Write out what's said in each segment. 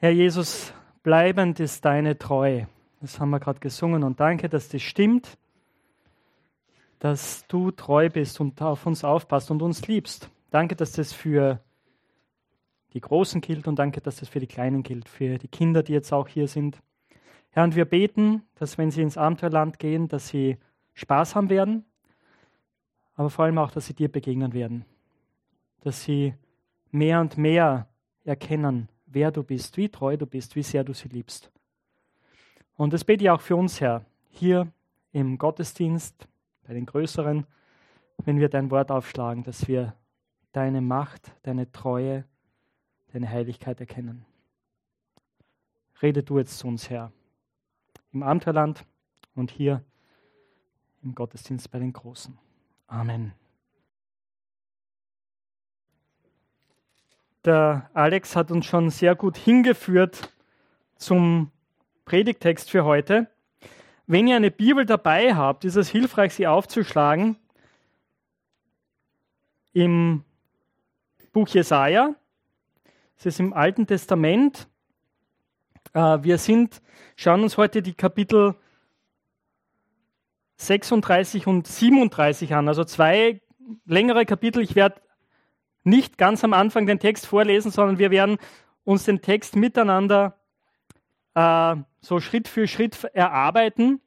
Herr Jesus, bleibend ist deine Treue. Das haben wir gerade gesungen und danke, dass das stimmt, dass du treu bist und auf uns aufpasst und uns liebst. Danke, dass das für die Großen gilt und danke, dass das für die Kleinen gilt, für die Kinder, die jetzt auch hier sind. Herr, und wir beten, dass wenn sie ins Abenteuerland gehen, dass sie Spaß haben werden, aber vor allem auch, dass sie dir begegnen werden, dass sie mehr und mehr erkennen, wer du bist, wie treu du bist, wie sehr du sie liebst. Und das bete ich auch für uns, Herr, hier im Gottesdienst, bei den Größeren, wenn wir dein Wort aufschlagen, dass wir deine Macht, deine Treue, deine Heiligkeit erkennen. Rede du jetzt zu uns, Herr, im Abenteuerland und hier im Gottesdienst bei den Großen. Amen. Der Alex hat uns schon sehr gut hingeführt zum Predigtext für heute. Wenn ihr eine Bibel dabei habt, ist es hilfreich, sie aufzuschlagen im Buch Jesaja. Es ist im Alten Testament. Äh, wir sind, schauen uns heute die Kapitel 36 und 37 an, also zwei längere Kapitel. Ich werde nicht ganz am Anfang den Text vorlesen, sondern wir werden uns den Text miteinander äh, so Schritt für Schritt erarbeiten.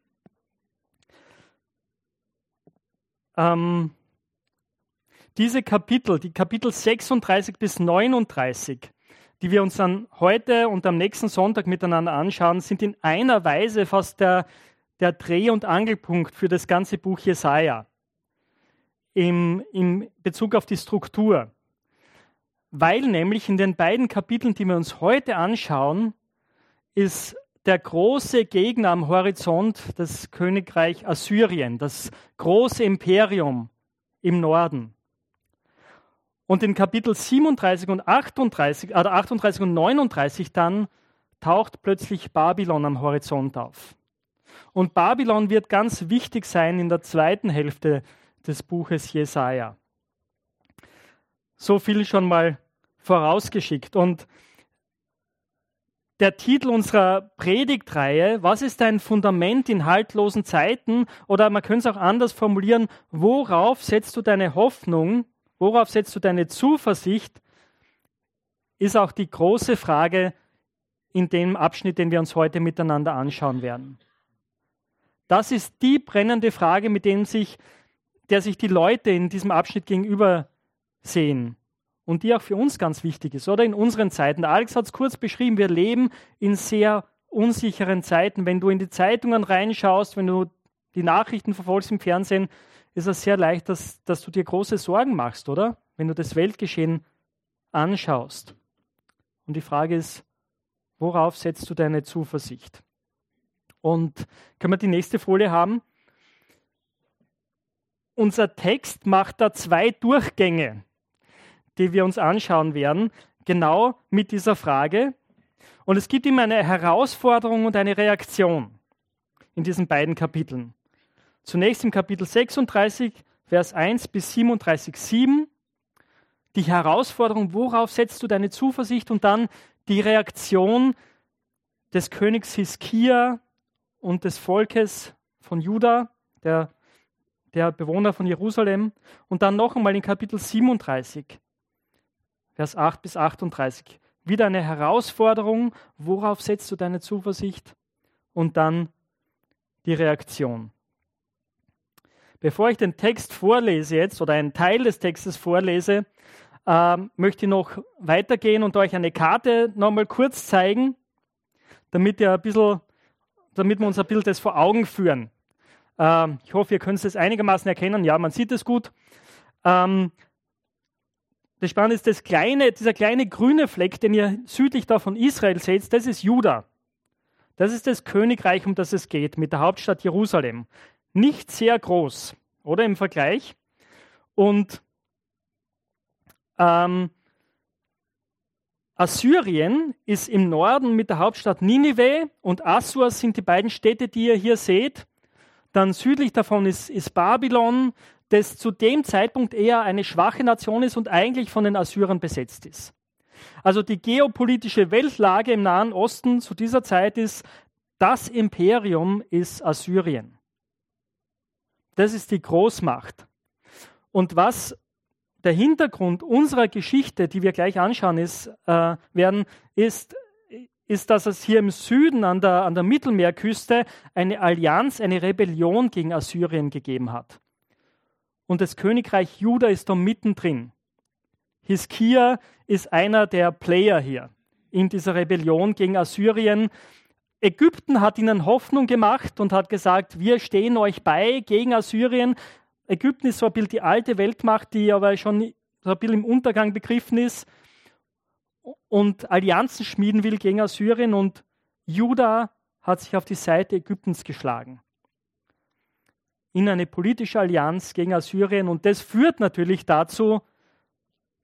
Ähm, diese Kapitel, die Kapitel 36 bis 39, die wir uns dann heute und am nächsten Sonntag miteinander anschauen, sind in einer Weise fast der, der Dreh- und Angelpunkt für das ganze Buch Jesaja im, im Bezug auf die Struktur weil nämlich in den beiden Kapiteln, die wir uns heute anschauen, ist der große Gegner am Horizont das Königreich Assyrien, das große Imperium im Norden. Und in Kapitel 37 und 38, also 38 und 39 dann taucht plötzlich Babylon am Horizont auf. Und Babylon wird ganz wichtig sein in der zweiten Hälfte des Buches Jesaja. So viel schon mal vorausgeschickt. Und der Titel unserer Predigtreihe, was ist ein Fundament in haltlosen Zeiten? Oder man könnte es auch anders formulieren, worauf setzt du deine Hoffnung? Worauf setzt du deine Zuversicht? Ist auch die große Frage in dem Abschnitt, den wir uns heute miteinander anschauen werden. Das ist die brennende Frage, mit dem sich, der sich die Leute in diesem Abschnitt gegenüber sehen und die auch für uns ganz wichtig ist, oder in unseren Zeiten. Alex hat es kurz beschrieben, wir leben in sehr unsicheren Zeiten. Wenn du in die Zeitungen reinschaust, wenn du die Nachrichten verfolgst im Fernsehen, ist es sehr leicht, dass, dass du dir große Sorgen machst, oder? Wenn du das Weltgeschehen anschaust. Und die Frage ist, worauf setzt du deine Zuversicht? Und können wir die nächste Folie haben? Unser Text macht da zwei Durchgänge die wir uns anschauen werden, genau mit dieser Frage. Und es gibt immer eine Herausforderung und eine Reaktion in diesen beiden Kapiteln. Zunächst im Kapitel 36, Vers 1 bis 37, 7. Die Herausforderung, worauf setzt du deine Zuversicht? Und dann die Reaktion des Königs Hiskia und des Volkes von Juda, der, der Bewohner von Jerusalem. Und dann noch einmal in Kapitel 37, Vers 8 bis 38. Wieder eine Herausforderung, worauf setzt du deine Zuversicht? Und dann die Reaktion. Bevor ich den Text vorlese jetzt oder einen Teil des Textes vorlese, äh, möchte ich noch weitergehen und euch eine Karte nochmal kurz zeigen, damit, ihr ein bisschen, damit wir uns ein bisschen das vor Augen führen. Äh, ich hoffe, ihr könnt es einigermaßen erkennen. Ja, man sieht es gut. Ähm, das Spannende ist, das kleine, dieser kleine grüne Fleck, den ihr südlich da von Israel seht, das ist Juda. Das ist das Königreich, um das es geht, mit der Hauptstadt Jerusalem. Nicht sehr groß, oder im Vergleich. Und ähm, Assyrien ist im Norden mit der Hauptstadt Ninive und Assur sind die beiden Städte, die ihr hier seht. Dann südlich davon ist, ist Babylon, das zu dem Zeitpunkt eher eine schwache Nation ist und eigentlich von den Assyrern besetzt ist. Also die geopolitische Weltlage im Nahen Osten zu dieser Zeit ist, das Imperium ist Assyrien. Das ist die Großmacht. Und was der Hintergrund unserer Geschichte, die wir gleich anschauen ist, äh, werden, ist, ist, dass es hier im Süden an der, an der Mittelmeerküste eine Allianz, eine Rebellion gegen Assyrien gegeben hat. Und das Königreich Juda ist da mittendrin. Hiskia ist einer der Player hier in dieser Rebellion gegen Assyrien. Ägypten hat ihnen Hoffnung gemacht und hat gesagt, wir stehen euch bei gegen Assyrien. Ägypten ist so ein bisschen die alte Weltmacht, die aber schon so ein bisschen im Untergang begriffen ist und Allianzen schmieden will gegen Assyrien und Juda hat sich auf die Seite Ägyptens geschlagen. In eine politische Allianz gegen Assyrien und das führt natürlich dazu,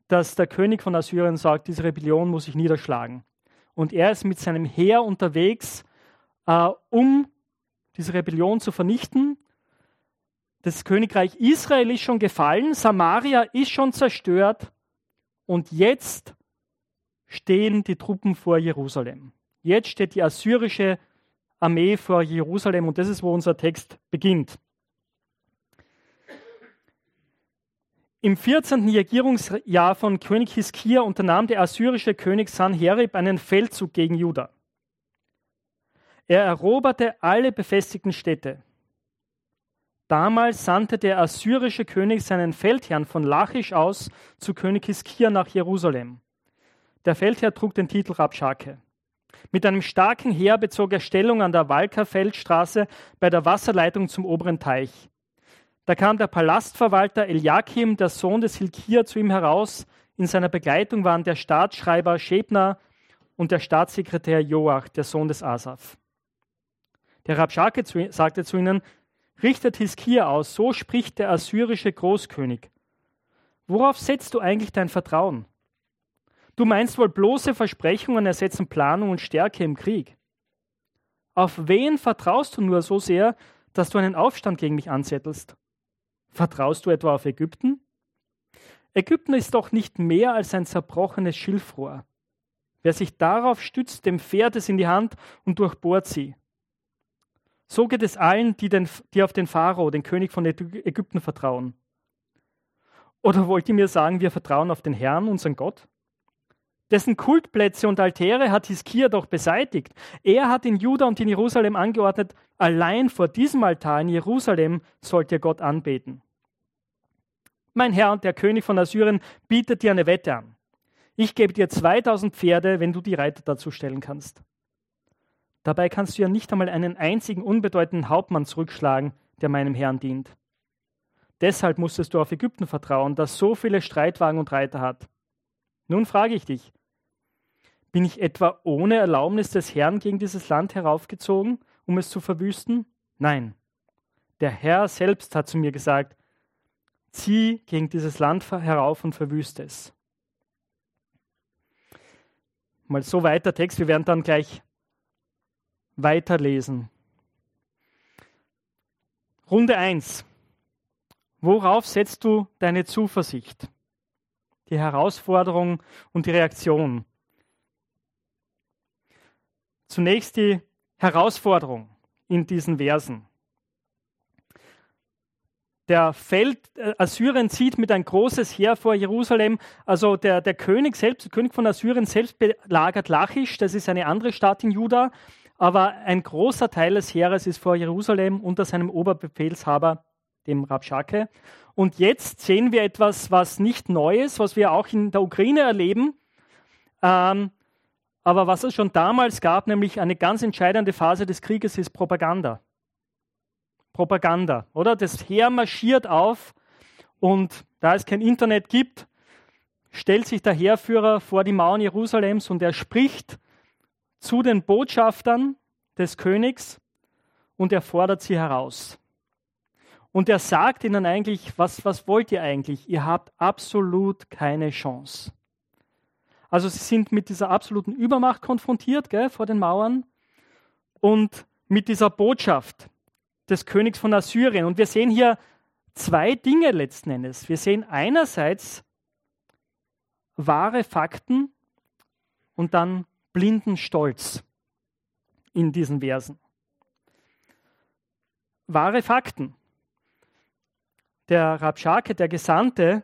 dass der König von Assyrien sagt, diese Rebellion muss ich niederschlagen. Und er ist mit seinem Heer unterwegs, äh, um diese Rebellion zu vernichten. Das Königreich Israel ist schon gefallen, Samaria ist schon zerstört und jetzt stehen die Truppen vor Jerusalem. Jetzt steht die assyrische Armee vor Jerusalem und das ist, wo unser Text beginnt. Im 14. Regierungsjahr von König Hiskia unternahm der assyrische König Sanherib einen Feldzug gegen Juda. Er eroberte alle befestigten Städte. Damals sandte der assyrische König seinen Feldherrn von Lachisch aus zu König Hiskia nach Jerusalem. Der Feldherr trug den Titel Rabschake. Mit einem starken Heer bezog er Stellung an der Walkerfeldstraße bei der Wasserleitung zum oberen Teich. Da kam der Palastverwalter Eliakim, der Sohn des Hilkia, zu ihm heraus. In seiner Begleitung waren der Staatsschreiber Schebner und der Staatssekretär Joach, der Sohn des Asaf. Der Rabschake sagte zu ihnen, richtet Hiskia aus, so spricht der assyrische Großkönig. Worauf setzt du eigentlich dein Vertrauen? Du meinst wohl bloße Versprechungen ersetzen Planung und Stärke im Krieg. Auf wen vertraust du nur so sehr, dass du einen Aufstand gegen mich anzettelst? Vertraust du etwa auf Ägypten? Ägypten ist doch nicht mehr als ein zerbrochenes Schilfrohr. Wer sich darauf stützt, dem fährt es in die Hand und durchbohrt sie. So geht es allen, die, den, die auf den Pharao, den König von Ägypten, vertrauen. Oder wollt ihr mir sagen, wir vertrauen auf den Herrn, unseren Gott? Dessen Kultplätze und Altäre hat Hiskia doch beseitigt. Er hat in Juda und in Jerusalem angeordnet, allein vor diesem Altar in Jerusalem sollt ihr Gott anbeten. Mein Herr und der König von Assyrien bietet dir eine Wette an. Ich gebe dir 2000 Pferde, wenn du die Reiter dazu stellen kannst. Dabei kannst du ja nicht einmal einen einzigen unbedeutenden Hauptmann zurückschlagen, der meinem Herrn dient. Deshalb musstest du auf Ägypten vertrauen, das so viele Streitwagen und Reiter hat. Nun frage ich dich, bin ich etwa ohne Erlaubnis des Herrn gegen dieses Land heraufgezogen, um es zu verwüsten? Nein. Der Herr selbst hat zu mir gesagt, zieh gegen dieses Land herauf und verwüste es. Mal so weiter Text, wir werden dann gleich weiterlesen. Runde 1. Worauf setzt du deine Zuversicht? Die Herausforderung und die Reaktion. Zunächst die Herausforderung in diesen Versen. Der Feld, äh, Assyrien zieht mit ein großes Heer vor Jerusalem. Also der, der König selbst, der König von Assyrien selbst belagert Lachisch, das ist eine andere Stadt in Juda. Aber ein großer Teil des Heeres ist vor Jerusalem unter seinem Oberbefehlshaber, dem Rabschake. Und jetzt sehen wir etwas, was nicht neu ist, was wir auch in der Ukraine erleben. Ähm, aber was es schon damals gab, nämlich eine ganz entscheidende Phase des Krieges, ist Propaganda. Propaganda, oder? Das Heer marschiert auf und da es kein Internet gibt, stellt sich der Heerführer vor die Mauern Jerusalems und er spricht zu den Botschaftern des Königs und er fordert sie heraus. Und er sagt ihnen eigentlich, was, was wollt ihr eigentlich? Ihr habt absolut keine Chance. Also sie sind mit dieser absoluten Übermacht konfrontiert gell, vor den Mauern und mit dieser Botschaft des Königs von Assyrien. Und wir sehen hier zwei Dinge letzten Endes. Wir sehen einerseits wahre Fakten und dann blinden Stolz in diesen Versen. Wahre Fakten. Der Rabschake, der Gesandte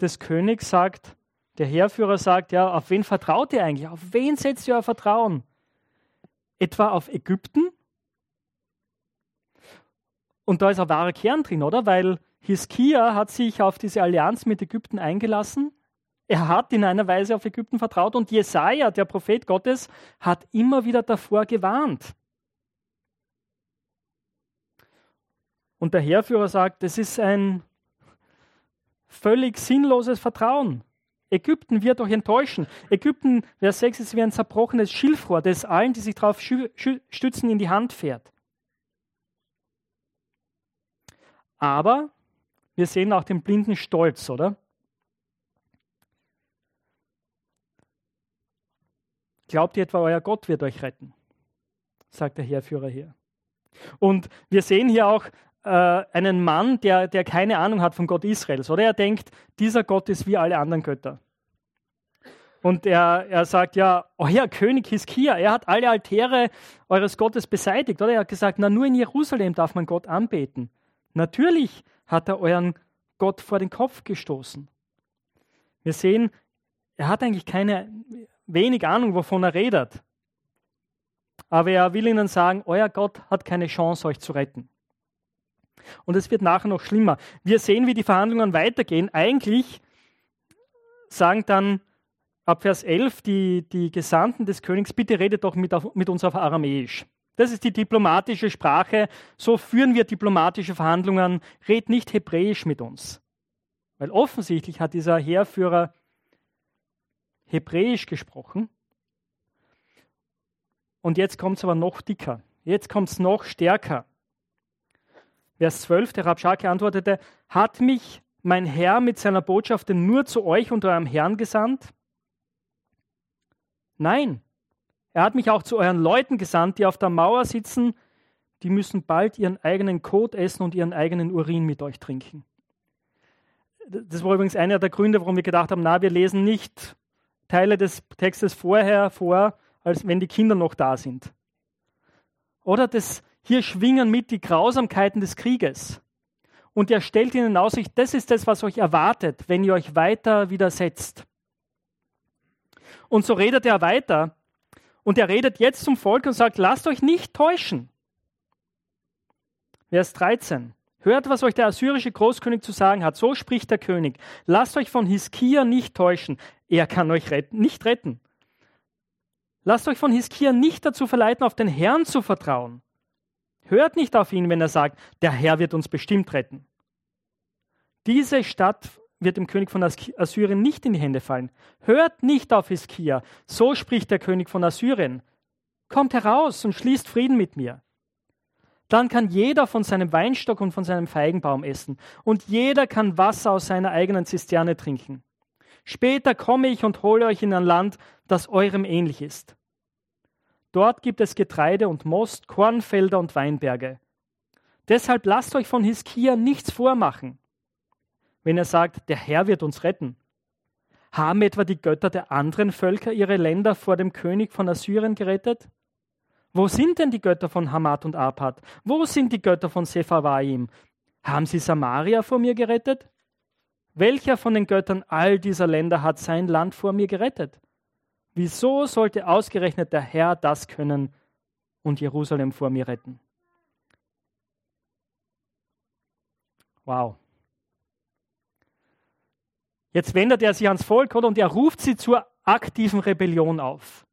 des Königs, sagt, der Heerführer sagt, ja, auf wen vertraut ihr eigentlich? Auf wen setzt ihr euer Vertrauen? Etwa auf Ägypten? Und da ist ein wahrer Kern drin, oder? Weil Hiskia hat sich auf diese Allianz mit Ägypten eingelassen. Er hat in einer Weise auf Ägypten vertraut und Jesaja, der Prophet Gottes, hat immer wieder davor gewarnt. Und der Heerführer sagt, das ist ein völlig sinnloses Vertrauen. Ägypten wird euch enttäuschen. Ägypten, Vers 6, ist wie ein zerbrochenes Schilfrohr, das allen, die sich darauf stützen, in die Hand fährt. Aber wir sehen auch den blinden Stolz, oder? Glaubt ihr etwa, euer Gott wird euch retten? sagt der Heerführer hier. Und wir sehen hier auch äh, einen Mann, der, der keine Ahnung hat vom Gott Israels, oder? Er denkt, dieser Gott ist wie alle anderen Götter. Und er, er sagt, ja, euer König Hiskia, er hat alle Altäre eures Gottes beseitigt, oder? Er hat gesagt, na, nur in Jerusalem darf man Gott anbeten. Natürlich hat er euren Gott vor den Kopf gestoßen. Wir sehen, er hat eigentlich keine, wenig Ahnung, wovon er redet. Aber er will ihnen sagen, euer Gott hat keine Chance, euch zu retten. Und es wird nachher noch schlimmer. Wir sehen, wie die Verhandlungen weitergehen. Eigentlich sagen dann ab Vers 11 die, die Gesandten des Königs, bitte redet doch mit, mit uns auf Aramäisch. Das ist die diplomatische Sprache. So führen wir diplomatische Verhandlungen. Red nicht Hebräisch mit uns. Weil offensichtlich hat dieser Heerführer Hebräisch gesprochen. Und jetzt kommt es aber noch dicker. Jetzt kommt es noch stärker. Vers 12, der Rabschake antwortete, hat mich mein Herr mit seiner Botschaft denn nur zu euch und eurem Herrn gesandt? Nein, er hat mich auch zu euren Leuten gesandt, die auf der Mauer sitzen, die müssen bald ihren eigenen Kot essen und ihren eigenen Urin mit euch trinken. Das war übrigens einer der Gründe, warum wir gedacht haben, na, wir lesen nicht Teile des Textes vorher vor, als wenn die Kinder noch da sind. Oder das hier schwingen mit die Grausamkeiten des Krieges. Und er stellt ihnen in Aussicht, das ist das, was euch erwartet, wenn ihr euch weiter widersetzt. Und so redet er weiter. Und er redet jetzt zum Volk und sagt, lasst euch nicht täuschen. Vers 13. Hört, was euch der assyrische Großkönig zu sagen hat. So spricht der König. Lasst euch von Hiskia nicht täuschen. Er kann euch retten, nicht retten. Lasst euch von Hiskia nicht dazu verleiten, auf den Herrn zu vertrauen. Hört nicht auf ihn, wenn er sagt, der Herr wird uns bestimmt retten. Diese Stadt wird dem König von Assyrien nicht in die Hände fallen. Hört nicht auf Hiskia. So spricht der König von Assyrien. Kommt heraus und schließt Frieden mit mir. Dann kann jeder von seinem Weinstock und von seinem Feigenbaum essen. Und jeder kann Wasser aus seiner eigenen Zisterne trinken. Später komme ich und hole euch in ein Land, das eurem ähnlich ist. Dort gibt es Getreide und Most, Kornfelder und Weinberge. Deshalb lasst euch von Hiskia nichts vormachen. Wenn er sagt, der Herr wird uns retten. Haben etwa die Götter der anderen Völker ihre Länder vor dem König von Assyrien gerettet? Wo sind denn die Götter von Hamad und Arpad? Wo sind die Götter von Sepharvaim? Haben sie Samaria vor mir gerettet? Welcher von den Göttern all dieser Länder hat sein Land vor mir gerettet? Wieso sollte ausgerechnet der Herr das können und Jerusalem vor mir retten? Wow. Jetzt wendet er sich ans Volk oder, und er ruft sie zur aktiven Rebellion auf.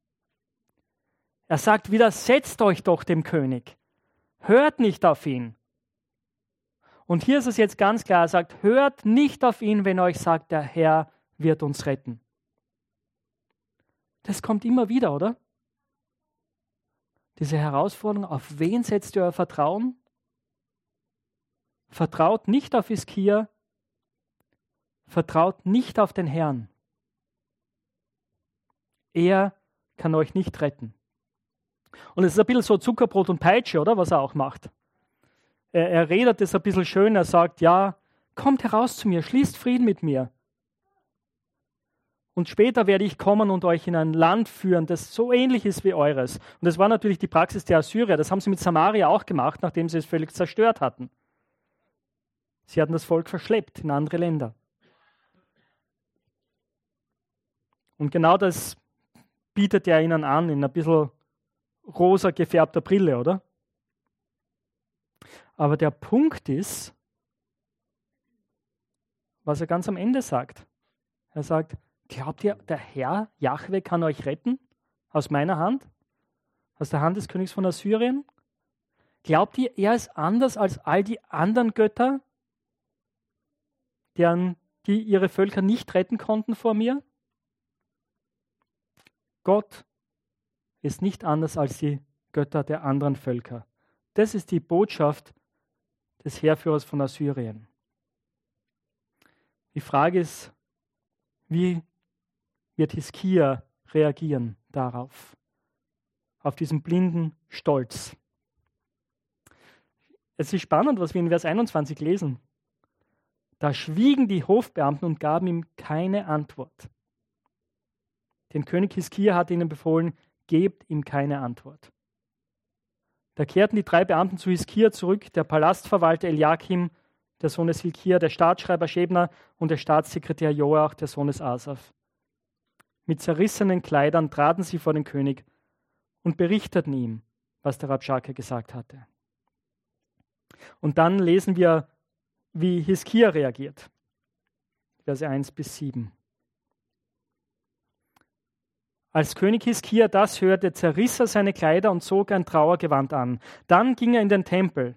Er sagt, widersetzt euch doch dem König. Hört nicht auf ihn. Und hier ist es jetzt ganz klar, er sagt, hört nicht auf ihn, wenn euch sagt, der Herr wird uns retten. Das kommt immer wieder, oder? Diese Herausforderung, auf wen setzt ihr euer Vertrauen? Vertraut nicht auf Iskia, vertraut nicht auf den Herrn. Er kann euch nicht retten. Und es ist ein bisschen so Zuckerbrot und Peitsche, oder? Was er auch macht. Er, er redet es ein bisschen schön, er sagt, ja, kommt heraus zu mir, schließt Frieden mit mir. und später werde ich kommen und euch in ein Land führen, das so ähnlich ist wie eures. Und das war natürlich die Praxis der Assyrier. Das haben sie mit Samaria auch gemacht, nachdem sie es völlig zerstört hatten. Sie hatten das Volk verschleppt in andere Länder. Und genau das bietet er ihnen an, in ein bisschen rosa gefärbter Brille, oder? Aber der Punkt ist, was er ganz am Ende sagt. Er sagt, glaubt ihr, der Herr, Jahwe, kann euch retten aus meiner Hand, aus der Hand des Königs von Assyrien? Glaubt ihr, er ist anders als all die anderen Götter, deren, die ihre Völker nicht retten konnten vor mir? Gott ist nicht anders als die Götter der anderen Völker. Das ist die Botschaft des Heerführers von Assyrien. Die Frage ist, wie wird Hiskia reagieren darauf? Auf diesen blinden Stolz. Es ist spannend, was wir in Vers 21 lesen. Da schwiegen die Hofbeamten und gaben ihm keine Antwort. Dem König Hiskia hatte ihnen befohlen, gebt ihm keine Antwort. Da kehrten die drei Beamten zu Hiskia zurück, der Palastverwalter Eliakim der Sohn des Hilkia, der Staatsschreiber Schebner und der Staatssekretär Joach, der Sohn des Asaf. Mit zerrissenen Kleidern traten sie vor den König und berichteten ihm, was der Rabschake gesagt hatte. Und dann lesen wir, wie Hiskia reagiert. Verse 1 bis 7. Als König Hiskia das hörte, zerriss er seine Kleider und zog ein Trauergewand an. Dann ging er in den Tempel.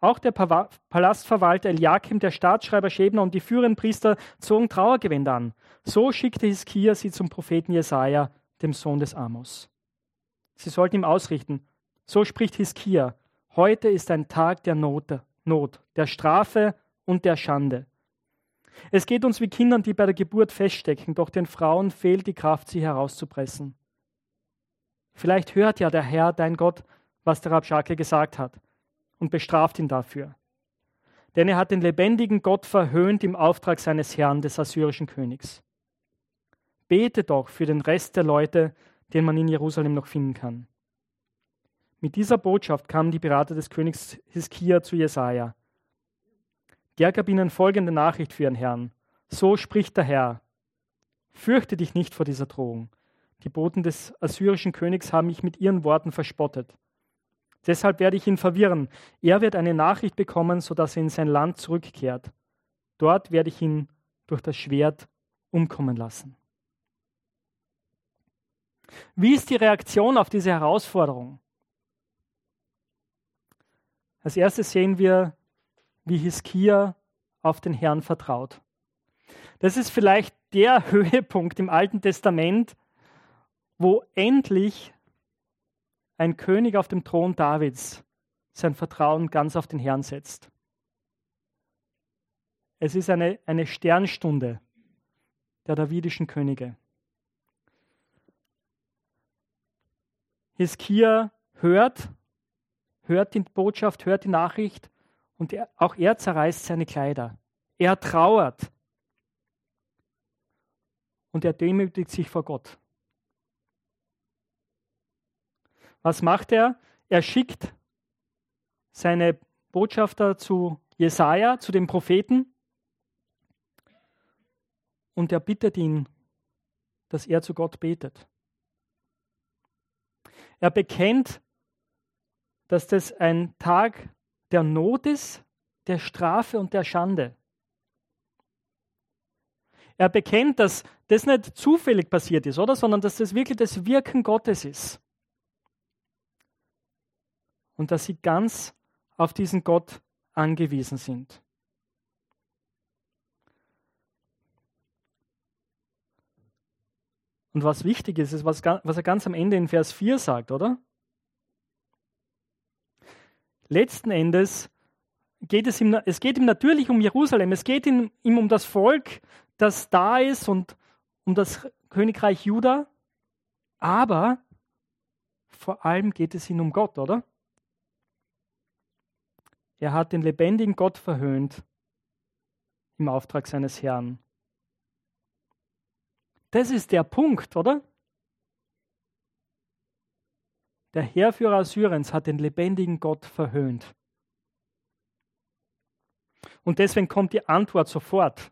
Auch der Palastverwalter Eliakim, der Staatsschreiber Schebner und die führenden Priester zogen Trauergewänder an. So schickte Hiskia sie zum Propheten Jesaja, dem Sohn des Amos. Sie sollten ihm ausrichten: So spricht Hiskia: Heute ist ein Tag der Not, Not, der Strafe und der Schande. Es geht uns wie Kindern, die bei der Geburt feststecken, doch den Frauen fehlt die Kraft, sie herauszupressen. Vielleicht hört ja der Herr, dein Gott, was der Rabschake gesagt hat und bestraft ihn dafür. Denn er hat den lebendigen Gott verhöhnt im Auftrag seines Herrn, des assyrischen Königs. Bete doch für den Rest der Leute, den man in Jerusalem noch finden kann. Mit dieser Botschaft kamen die Berater des Königs Hiskia zu Jesaja. Der gab ihnen folgende Nachricht für ihren Herrn. So spricht der Herr. Fürchte dich nicht vor dieser Drohung. Die Boten des assyrischen Königs haben mich mit ihren Worten verspottet. Deshalb werde ich ihn verwirren. Er wird eine Nachricht bekommen, sodass er in sein Land zurückkehrt. Dort werde ich ihn durch das Schwert umkommen lassen. Wie ist die Reaktion auf diese Herausforderung? Als erstes sehen wir, wie Hiskia auf den Herrn vertraut. Das ist vielleicht der Höhepunkt im Alten Testament, wo endlich ein König auf dem Thron Davids sein Vertrauen ganz auf den Herrn setzt. Es ist eine, eine Sternstunde der davidischen Könige. Hiskia hört, hört die Botschaft, hört die Nachricht und er, auch er zerreißt seine Kleider. Er trauert und er demütigt sich vor Gott. Was macht er? Er schickt seine Botschafter zu Jesaja, zu dem Propheten, und er bittet ihn, dass er zu Gott betet. Er bekennt, dass das ein Tag der Not ist, der Strafe und der Schande. Er bekennt, dass das nicht zufällig passiert ist, oder? Sondern dass das wirklich das Wirken Gottes ist und dass sie ganz auf diesen Gott angewiesen sind. Und was wichtig ist, ist, was, was er ganz am Ende in Vers 4 sagt, oder? Letzten Endes geht es ihm, es geht ihm natürlich um Jerusalem, es geht ihm, ihm um das Volk, das da ist und um das Königreich Juda, aber vor allem geht es ihm um Gott, oder? Er hat den lebendigen Gott verhöhnt im Auftrag seines Herrn. Das ist der Punkt, oder? Der Heerführer Assyriens hat den lebendigen Gott verhöhnt. Und deswegen kommt die Antwort sofort.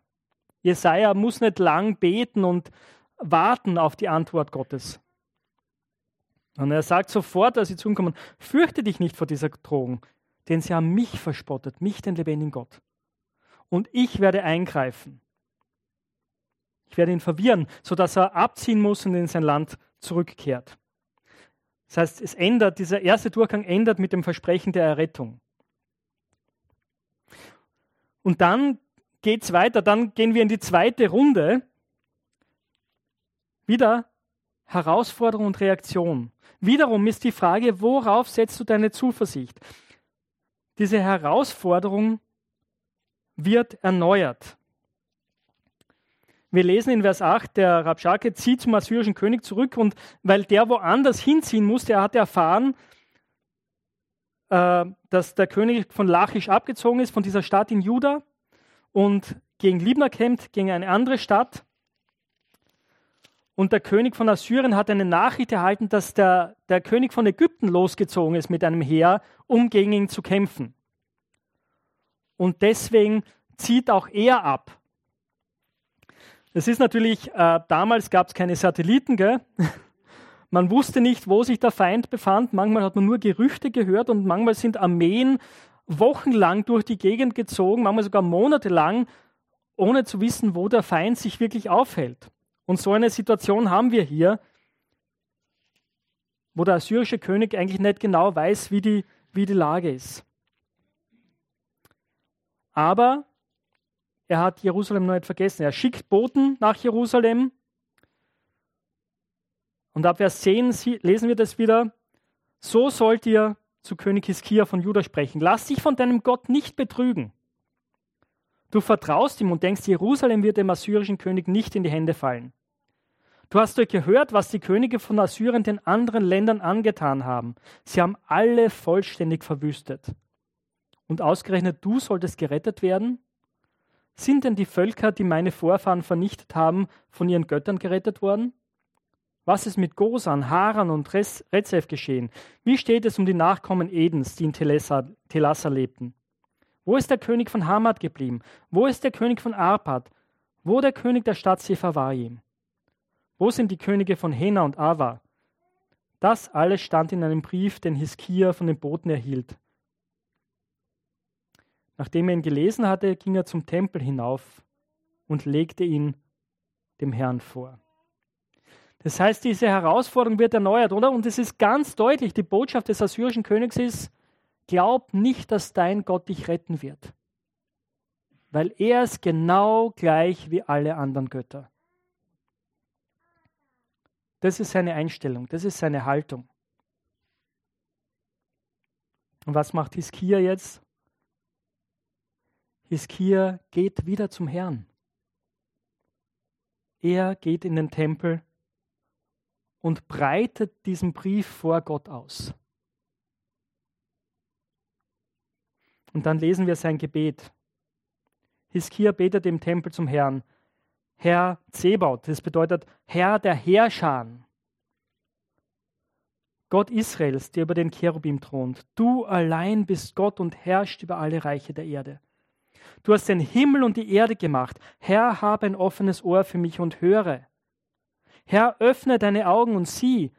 Jesaja muss nicht lang beten und warten auf die Antwort Gottes. Und er sagt sofort, als sie zu ihm kommen: Fürchte dich nicht vor dieser Drohung, denn sie haben mich verspottet, mich, den lebendigen Gott. Und ich werde eingreifen. Ich werde ihn verwirren, sodass er abziehen muss und in sein Land zurückkehrt. Das heißt, es ändert, dieser erste Durchgang ändert mit dem Versprechen der Errettung. Und dann geht es weiter, dann gehen wir in die zweite Runde. Wieder Herausforderung und Reaktion. Wiederum ist die Frage, worauf setzt du deine Zuversicht? Diese Herausforderung wird erneuert. Wir lesen in Vers 8, der Rabschake zieht zum assyrischen König zurück und weil der woanders hinziehen musste, er hatte erfahren, äh, dass der König von Lachisch abgezogen ist, von dieser Stadt in Juda und gegen Libna kämpft, gegen eine andere Stadt. Und der König von Assyrien hat eine Nachricht erhalten, dass der, der König von Ägypten losgezogen ist mit einem Heer, um gegen ihn zu kämpfen. Und deswegen zieht auch er ab. Es ist natürlich, äh, damals gab es keine Satelliten, gell? Man wusste nicht, wo sich der Feind befand. Manchmal hat man nur Gerüchte gehört und manchmal sind Armeen wochenlang durch die Gegend gezogen, manchmal sogar monatelang, ohne zu wissen, wo der Feind sich wirklich aufhält. Und so eine Situation haben wir hier, wo der assyrische König eigentlich nicht genau weiß, wie die, wie die Lage ist. Aber er hat Jerusalem noch nicht vergessen. Er schickt Boten nach Jerusalem. Und ab Vers 10 lesen wir das wieder. So sollt ihr zu König Hiskia von Juda sprechen. Lass dich von deinem Gott nicht betrügen. Du vertraust ihm und denkst, Jerusalem wird dem assyrischen König nicht in die Hände fallen. Du hast doch gehört, was die Könige von Assyrien den anderen Ländern angetan haben. Sie haben alle vollständig verwüstet. Und ausgerechnet du solltest gerettet werden? Sind denn die Völker, die meine Vorfahren vernichtet haben, von ihren Göttern gerettet worden? Was ist mit Gosan, Haran und Rezef geschehen? Wie steht es um die Nachkommen Edens, die in Telassa lebten? Wo ist der König von Hamad geblieben? Wo ist der König von Arpad? Wo der König der Stadt Sepharvaim? Wo sind die Könige von Hena und Ava? Das alles stand in einem Brief, den Hiskia von den Boten erhielt. Nachdem er ihn gelesen hatte, ging er zum Tempel hinauf und legte ihn dem Herrn vor. Das heißt, diese Herausforderung wird erneuert, oder? Und es ist ganz deutlich, die Botschaft des assyrischen Königs ist, glaub nicht, dass dein Gott dich retten wird, weil er ist genau gleich wie alle anderen Götter. Das ist seine Einstellung, das ist seine Haltung. Und was macht Hiskia jetzt? Hiskia geht wieder zum Herrn. Er geht in den Tempel und breitet diesen Brief vor Gott aus. Und dann lesen wir sein Gebet. Hiskia betet im Tempel zum Herrn. Herr Zebaut, das bedeutet Herr der Herrscher. Gott Israels, der über den Cherubim thront. Du allein bist Gott und herrscht über alle Reiche der Erde. Du hast den Himmel und die Erde gemacht. Herr, habe ein offenes Ohr für mich und höre. Herr, öffne deine Augen und sieh.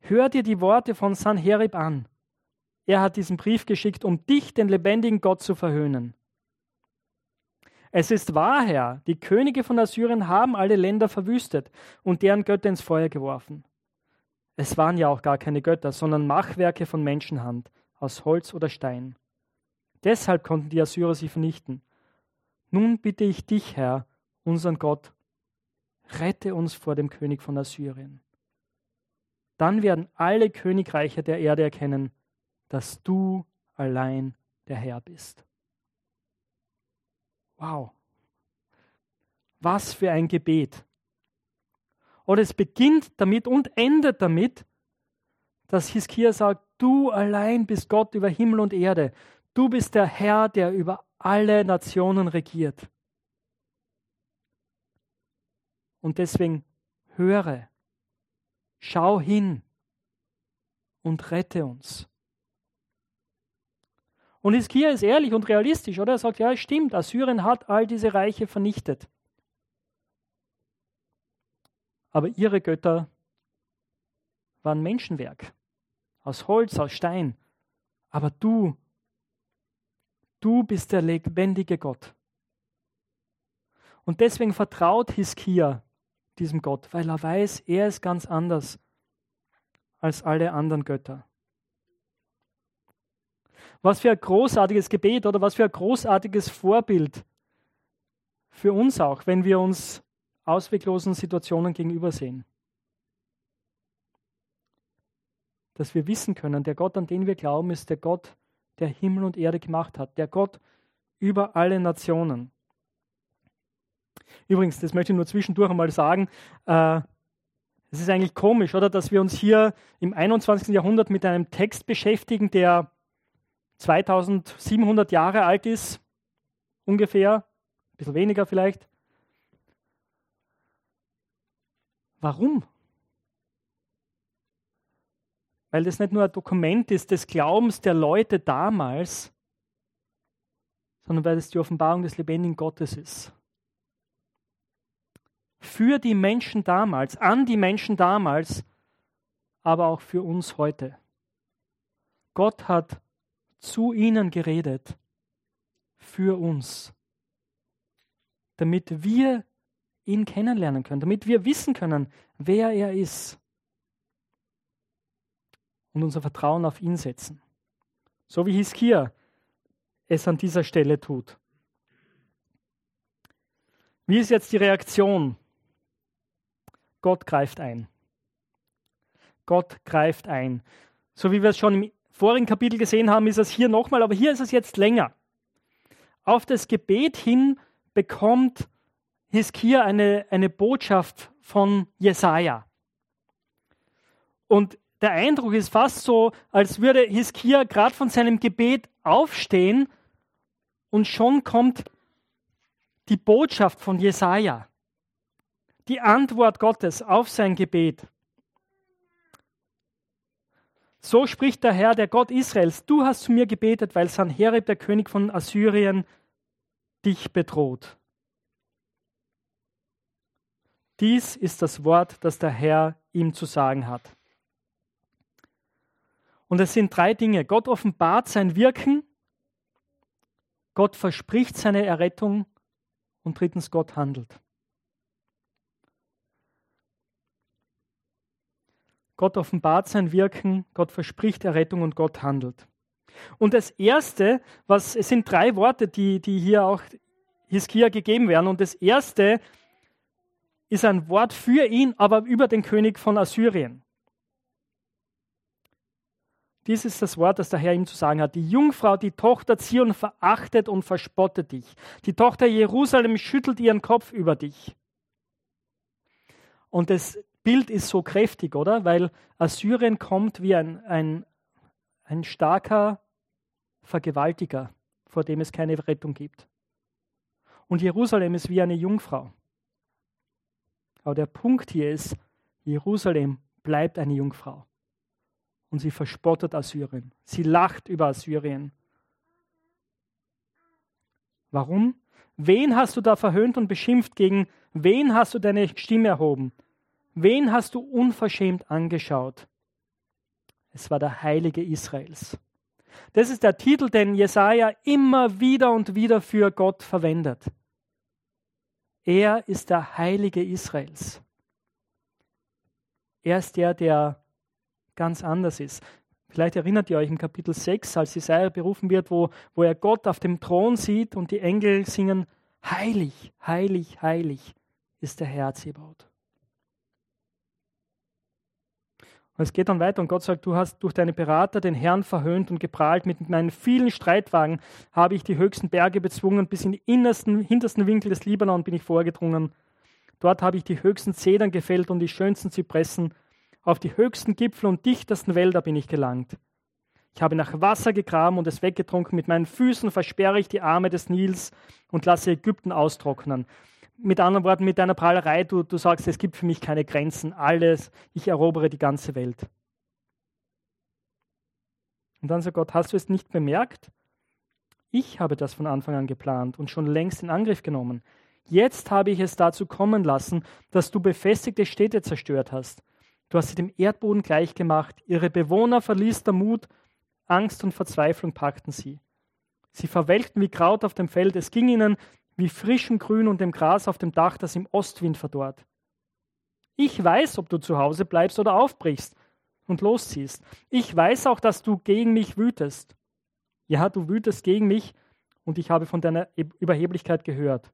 Hör dir die Worte von Sanherib an. Er hat diesen Brief geschickt, um dich, den lebendigen Gott, zu verhöhnen. Es ist wahr, Herr, die Könige von Assyrien haben alle Länder verwüstet und deren Götter ins Feuer geworfen. Es waren ja auch gar keine Götter, sondern Machwerke von Menschenhand, aus Holz oder Stein. Deshalb konnten die Assyrer sie vernichten. Nun bitte ich dich, Herr, unseren Gott, rette uns vor dem König von Assyrien. Dann werden alle Königreiche der Erde erkennen, dass du allein der Herr bist. Wow. Was für ein Gebet. Und es beginnt damit und endet damit, dass Hiskia sagt, du allein bist Gott über Himmel und Erde. Du bist der Herr, der über alle Nationen regiert. Und deswegen höre, schau hin und rette uns. Und Hiskia ist ehrlich und realistisch, oder? Er sagt, ja, es stimmt, Assyrien hat all diese Reiche vernichtet. Aber ihre Götter waren Menschenwerk, aus Holz, aus Stein. Aber du, du bist der lebendige Gott. Und deswegen vertraut Hiskia diesem Gott, weil er weiß, er ist ganz anders als alle anderen Götter. Was für ein großartiges Gebet oder was für ein großartiges Vorbild für uns auch, wenn wir uns ausweglosen Situationen gegenübersehen. Dass wir wissen können, der Gott, an den wir glauben, ist der Gott, der Himmel und Erde gemacht hat, der Gott über alle Nationen. Übrigens, das möchte ich nur zwischendurch einmal sagen, äh, es ist eigentlich komisch, oder, dass wir uns hier im 21. Jahrhundert mit einem Text beschäftigen, der 2700 Jahre alt ist, ungefähr, ein bisschen weniger vielleicht. Warum? Weil das nicht nur ein Dokument ist des Glaubens der Leute damals, sondern weil es die Offenbarung des lebendigen Gottes ist. Für die Menschen damals, an die Menschen damals, aber auch für uns heute. Gott hat zu ihnen geredet, für uns, damit wir ihn kennenlernen können, damit wir wissen können, wer er ist und unser Vertrauen auf ihn setzen. So wie Hiskia es an dieser Stelle tut. Wie ist jetzt die Reaktion? Gott greift ein. Gott greift ein. So wie wir es schon im vorigen Kapitel gesehen haben, ist es hier nochmal, aber hier ist es jetzt länger. Auf das Gebet hin bekommt Hiskia eine, eine Botschaft von Jesaja. Und der Eindruck ist fast so, als würde Hiskia gerade von seinem Gebet aufstehen und schon kommt die Botschaft von Jesaja, die Antwort Gottes auf sein Gebet. So spricht der Herr, der Gott Israels, du hast zu mir gebetet, weil Sanherib, der König von Assyrien, dich bedroht. Dies ist das Wort, das der Herr ihm zu sagen hat. Und es sind drei Dinge. Gott offenbart sein Wirken, Gott verspricht seine Errettung und drittens Gott handelt. Gott offenbart sein Wirken, Gott verspricht Errettung und Gott handelt. Und das Erste, was, es sind drei Worte, die, die hier auch Hiskia gegeben werden. Und das Erste ist ein Wort für ihn, aber über den König von Assyrien. Dies ist das Wort, das der Herr ihm zu sagen hat. Die Jungfrau, die Tochter Zion verachtet und verspottet dich. Die Tochter Jerusalem schüttelt ihren Kopf über dich. Und das Bild ist so kräftig, oder? Weil Assyrien kommt wie ein, ein, ein starker Vergewaltiger, vor dem es keine Rettung gibt. Und Jerusalem ist wie eine Jungfrau. Aber der Punkt hier ist, Jerusalem bleibt eine Jungfrau. Und sie verspottet Assyrien. Sie lacht über Assyrien. Warum? Wen hast du da verhöhnt und beschimpft? Gegen wen hast du deine Stimme erhoben? Wen hast du unverschämt angeschaut? Es war der Heilige Israels. Das ist der Titel, den Jesaja immer wieder und wieder für Gott verwendet. Er ist der Heilige Israels. Er ist der, der ganz anders ist. Vielleicht erinnert ihr euch im Kapitel 6, als Jesaja berufen wird, wo, wo er Gott auf dem Thron sieht und die Engel singen: Heilig, heilig, heilig ist der Herr Zebaut. Und es geht dann weiter und Gott sagt, du hast durch deine Berater den Herrn verhöhnt und geprahlt. Mit meinen vielen Streitwagen habe ich die höchsten Berge bezwungen. Bis in den innersten, hintersten Winkel des Libanon bin ich vorgedrungen. Dort habe ich die höchsten Zedern gefällt und die schönsten Zypressen. Auf die höchsten Gipfel und dichtesten Wälder bin ich gelangt. Ich habe nach Wasser gegraben und es weggetrunken. Mit meinen Füßen versperre ich die Arme des Nils und lasse Ägypten austrocknen. mit anderen Worten, mit deiner Prahlerei, du, du sagst, es gibt für mich keine Grenzen, alles, ich erobere die ganze Welt. Und dann sagt Gott, hast du es nicht bemerkt? Ich habe das von Anfang an geplant und schon längst in Angriff genommen. Jetzt habe ich es dazu kommen lassen, dass du befestigte Städte zerstört hast. Du hast sie dem Erdboden gleichgemacht, ihre Bewohner verließ der Mut, Angst und Verzweiflung packten sie. Sie verwelkten wie Kraut auf dem Feld, es ging ihnen wie frischem Grün und dem Gras auf dem Dach, das im Ostwind verdorrt. Ich weiß, ob du zu Hause bleibst oder aufbrichst und losziehst. Ich weiß auch, dass du gegen mich wütest. Ja, du wütest gegen mich und ich habe von deiner Überheblichkeit gehört.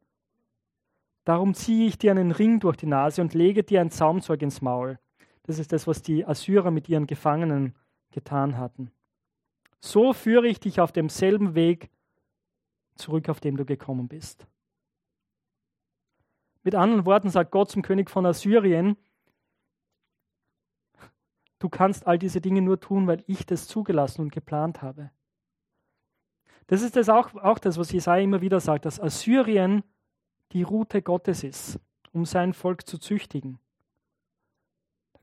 Darum ziehe ich dir einen Ring durch die Nase und lege dir ein Zaumzeug ins Maul. Das ist das, was die Assyrer mit ihren Gefangenen getan hatten. So führe ich dich auf demselben Weg zurück, auf dem du gekommen bist. Mit anderen Worten sagt Gott zum König von Assyrien, du kannst all diese Dinge nur tun, weil ich das zugelassen und geplant habe. Das ist das auch, auch das, was Jesaja immer wieder sagt, dass Assyrien die Route Gottes ist, um sein Volk zu züchtigen.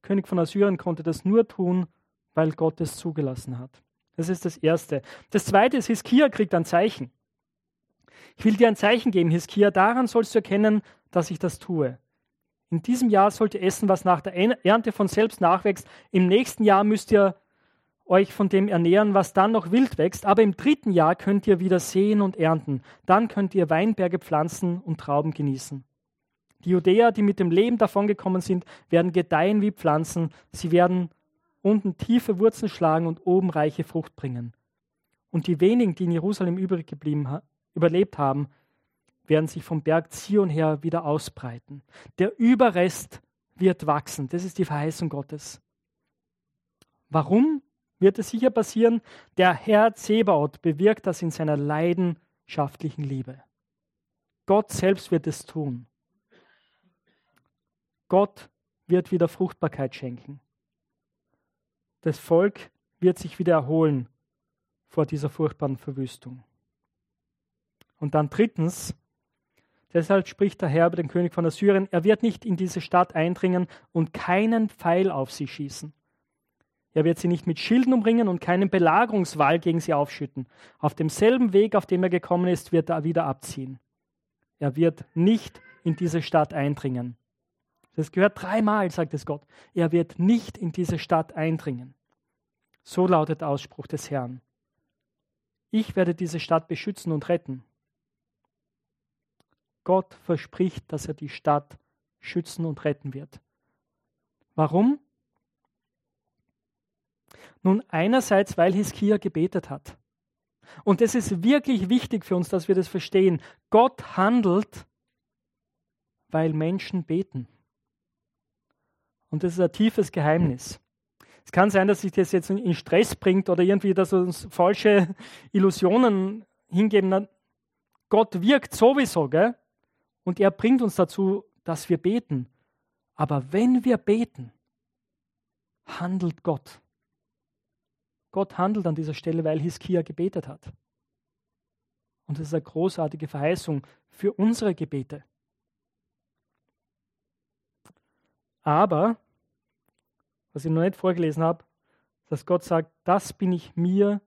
König von Assyrien konnte das nur tun, weil Gott es zugelassen hat. Das ist das Erste. Das Zweite ist, Hiskia kriegt ein Zeichen. Ich will dir ein Zeichen geben, Hiskia, daran sollst du erkennen, dass ich das tue. In diesem Jahr sollt ihr essen, was nach der Ernte von selbst nachwächst. Im nächsten Jahr müsst ihr euch von dem ernähren, was dann noch wild wächst. Aber im dritten Jahr könnt ihr wieder säen und ernten. Dann könnt ihr Weinberge pflanzen und Trauben genießen. Die Judäer, die mit dem Leben davongekommen sind, werden gedeihen wie Pflanzen. Sie werden unten tiefe Wurzeln schlagen und oben reiche Frucht bringen. Und die wenigen, die in Jerusalem übrig geblieben, überlebt haben, werden sich vom Berg Zion her wieder ausbreiten. Der Überrest wird wachsen. Das ist die Verheißung Gottes. Warum wird es sicher passieren? Der Herr Zebaoth bewirkt das in seiner leidenschaftlichen Liebe. Gott selbst wird es tun. Gott wird wieder Fruchtbarkeit schenken. Das Volk wird sich wieder erholen vor dieser furchtbaren Verwüstung. Und dann drittens, deshalb spricht der Herr über den König von Assyrien, er wird nicht in diese Stadt eindringen und keinen Pfeil auf sie schießen. Er wird sie nicht mit Schilden umbringen und keinen Belagerungswall gegen sie aufschütten. Auf demselben Weg, auf dem er gekommen ist, wird er wieder abziehen. Er wird nicht in diese Stadt eindringen. Das gehört dreimal, sagt es Gott. Er wird nicht in diese Stadt eindringen. So lautet der Ausspruch des Herrn. Ich werde diese Stadt beschützen und retten. Gott verspricht, dass er die Stadt schützen und retten wird. Warum? Nun, einerseits, weil Hiskia gebetet hat. Und es ist wirklich wichtig für uns, dass wir das verstehen. Gott handelt, weil Menschen beten. Und das ist ein tiefes Geheimnis. Es kann sein, dass sich das jetzt in Stress bringt oder irgendwie, dass uns falsche Illusionen hingeben. Gott wirkt sowieso, gell? Und er bringt uns dazu, dass wir beten. Aber wenn wir beten, handelt Gott. Gott handelt an dieser Stelle, weil Hiskia gebetet hat. Und das ist eine großartige Verheißung für unsere Gebete. Aber, was ich noch nicht vorgelesen habe, dass Gott sagt, das bin ich mir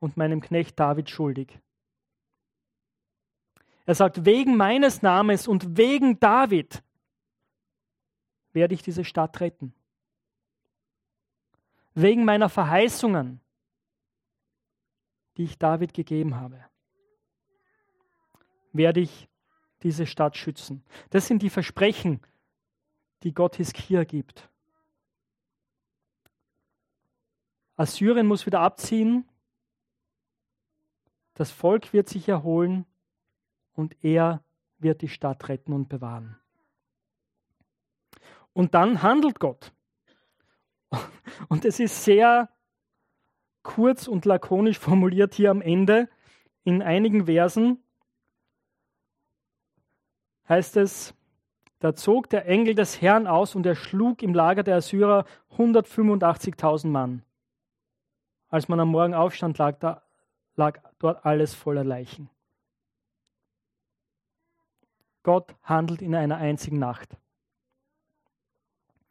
und meinem Knecht David schuldig. Er sagt, wegen meines Namens und wegen David werde ich diese Stadt retten. Wegen meiner Verheißungen die ich David gegeben habe, werde ich diese Stadt schützen. Das sind die Versprechen, die Gott Hiskia gibt. Assyrien muss wieder abziehen, das Volk wird sich erholen und er wird die Stadt retten und bewahren. Und dann handelt Gott. Und es ist sehr kurz und lakonisch formuliert hier am Ende in einigen Versen heißt es, da zog der Engel des Herrn aus und er schlug im Lager der Assyrer 185.000 Mann. Als man am Morgen aufstand, lag, da, lag dort alles voller Leichen. Gott handelt in einer einzigen Nacht.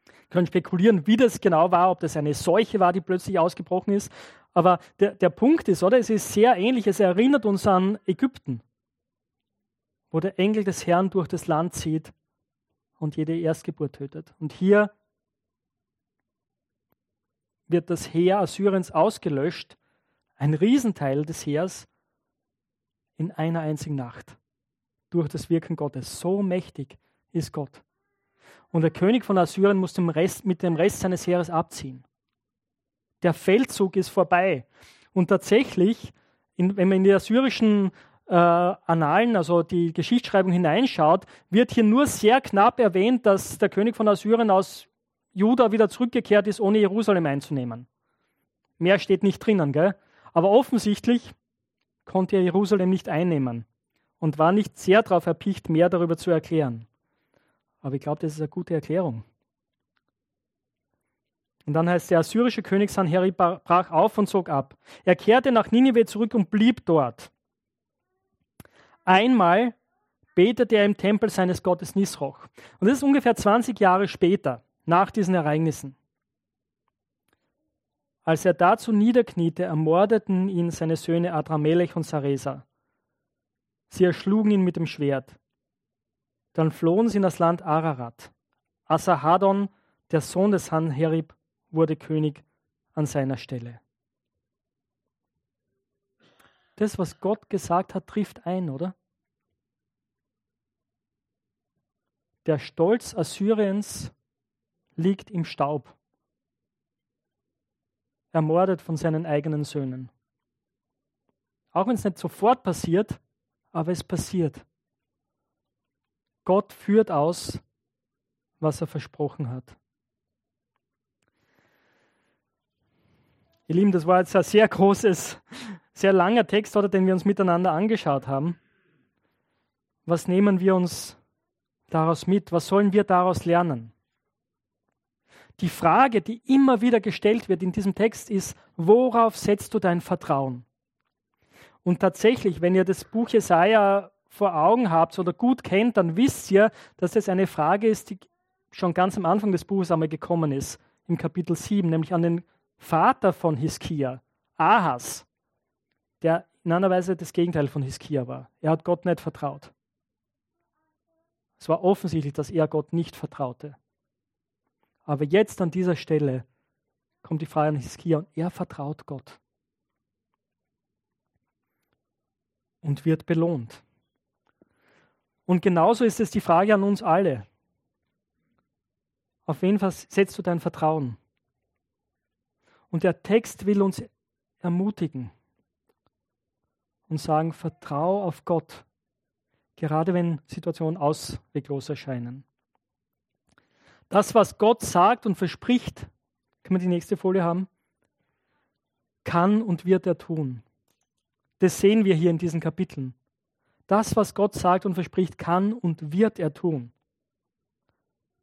Wir können spekulieren, wie das genau war, ob das eine Seuche war, die plötzlich ausgebrochen ist. Aber der, der Punkt ist, oder? Es ist sehr ähnlich. Es erinnert uns an Ägypten, wo der Engel des Herrn durch das Land zieht und jede Erstgeburt tötet. Und hier wird das Heer Assyriens ausgelöscht, ein Riesenteil des Heers, in einer einzigen Nacht durch das Wirken Gottes. So mächtig ist Gott. Und der König von Assyrien muss dem Rest, mit dem Rest seines Heeres abziehen. Der Feldzug ist vorbei. Und tatsächlich, in, wenn man in die assyrischen äh, Annalen, also die Geschichtsschreibung hineinschaut, wird hier nur sehr knapp erwähnt, dass der König von Assyrien aus Juda wieder zurückgekehrt ist, ohne Jerusalem einzunehmen. Mehr steht nicht drinnen, gell? Aber offensichtlich konnte er Jerusalem nicht einnehmen und war nicht sehr darauf erpicht, mehr darüber zu erklären. Aber ich glaube, das ist eine gute Erklärung. Und dann heißt der assyrische König Sanherib brach auf und zog ab. Er kehrte nach Ninive zurück und blieb dort. Einmal betete er im Tempel seines Gottes Nisroch. Und das ist ungefähr 20 Jahre später, nach diesen Ereignissen. Als er dazu niederkniete, ermordeten ihn seine Söhne Adramelech und Saresa. Sie erschlugen ihn mit dem Schwert. Dann flohen sie in das Land Ararat. Asahadon, der Sohn des Hanherib, wurde König an seiner Stelle. Das, was Gott gesagt hat, trifft ein, oder? Der Stolz Assyriens liegt im Staub ermordet von seinen eigenen Söhnen. Auch wenn es nicht sofort passiert, aber es passiert. Gott führt aus, was er versprochen hat. Ihr Lieben, das war jetzt ein sehr großes, sehr langer Text, oder, den wir uns miteinander angeschaut haben. Was nehmen wir uns daraus mit? Was sollen wir daraus lernen? Die Frage, die immer wieder gestellt wird in diesem Text, ist, worauf setzt du dein Vertrauen? Und tatsächlich, wenn ihr das Buch Jesaja vor Augen habt oder gut kennt, dann wisst ihr, dass es eine Frage ist, die schon ganz am Anfang des Buches einmal gekommen ist, im Kapitel 7, nämlich an den Vater von Hiskia, Ahas, der in einer Weise das Gegenteil von Hiskia war. Er hat Gott nicht vertraut. Es war offensichtlich, dass er Gott nicht vertraute. Aber jetzt an dieser Stelle kommt die Frage an Hiskia und er vertraut Gott und wird belohnt. Und genauso ist es die Frage an uns alle. Auf wen setzt du dein Vertrauen? Und der Text will uns ermutigen und sagen, vertrau auf Gott, gerade wenn Situationen ausweglos erscheinen. Das, was Gott sagt und verspricht, können wir die nächste Folie haben, kann und wird er tun. Das sehen wir hier in diesen Kapiteln. Das, was Gott sagt und verspricht, kann und wird er tun.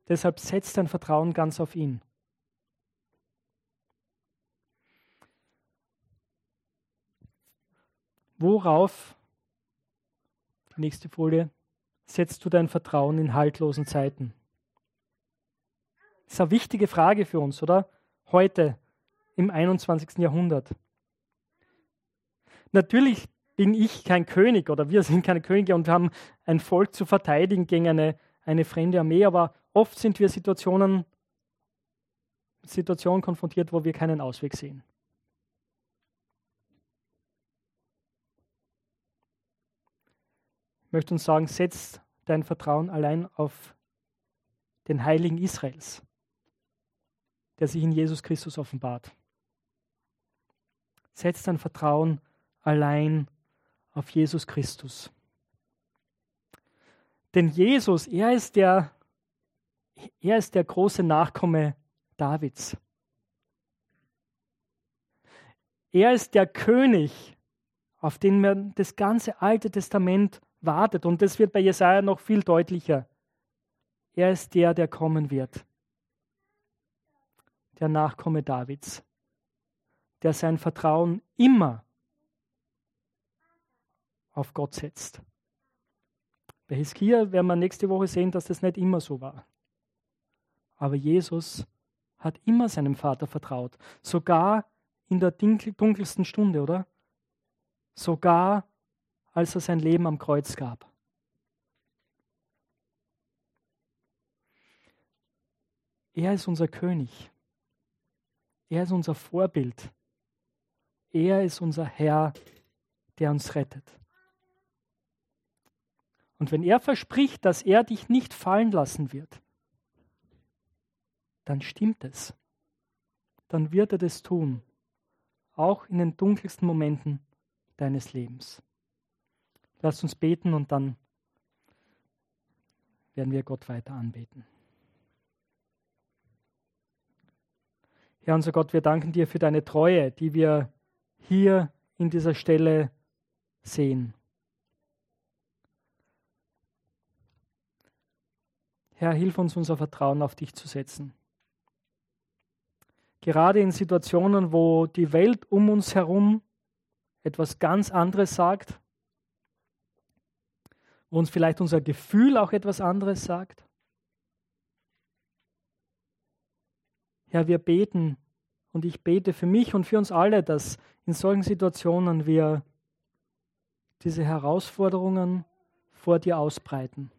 Deshalb setzt dein Vertrauen ganz auf ihn. Worauf, die nächste Folie, setzt du dein Vertrauen in haltlosen Zeiten? Das ist eine wichtige Frage für uns, oder? Heute im 21. Jahrhundert. Natürlich bin ich kein König oder wir sind keine Könige und haben ein Volk zu verteidigen gegen eine, eine fremde Armee, aber oft sind wir Situationen, Situationen konfrontiert, wo wir keinen Ausweg sehen. Ich möchte uns sagen, setz dein Vertrauen allein auf den Heiligen Israels der sich in Jesus Christus offenbart. Setz dein Vertrauen allein auf Jesus Christus. Denn Jesus, er ist der, er ist der große Nachkomme Davids. Er ist der König, auf den man das ganze Alte Testament wartet. Und das wird bei Jesaja noch viel deutlicher. Er ist der, der kommen wird der Nachkomme Davids, der sein Vertrauen immer auf Gott setzt. Bei Hiskia werden wir nächste Woche sehen, dass das nicht immer so war. Aber Jesus hat immer seinem Vater vertraut, sogar in der dunkelsten Stunde, oder? Sogar als er sein Leben am Kreuz gab. Er ist unser König. Er ist unser Vorbild. Er ist unser Herr, der uns rettet. Und wenn er verspricht, dass er dich nicht fallen lassen wird, dann stimmt es. Dann wird er das tun, auch in den dunkelsten Momenten deines Lebens. Lass uns beten und dann werden wir Gott weiter anbeten. Herr unser Gott, wir danken dir für deine Treue, die wir hier in dieser Stelle sehen. Herr, hilf uns, unser Vertrauen auf dich zu setzen. Gerade in Situationen, wo die Welt um uns herum etwas ganz anderes sagt, wo uns vielleicht unser Gefühl auch etwas anderes sagt. Herr, wir beten. Und ich bete für mich und für uns alle, dass in solchen Situationen wir diese Herausforderungen vor dir ausbreiten.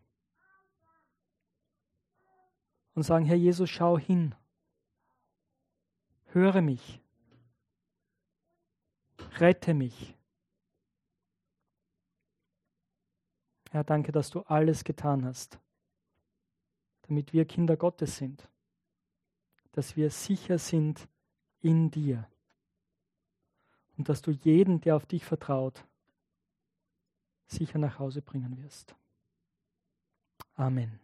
Und sagen, Herr Jesus, schau hin, höre mich, rette mich. Herr, danke, dass du alles getan hast, damit wir Kinder Gottes sind, dass wir sicher sind in dir und dass du jeden, der auf dich vertraut, sicher nach Hause bringen wirst. Amen.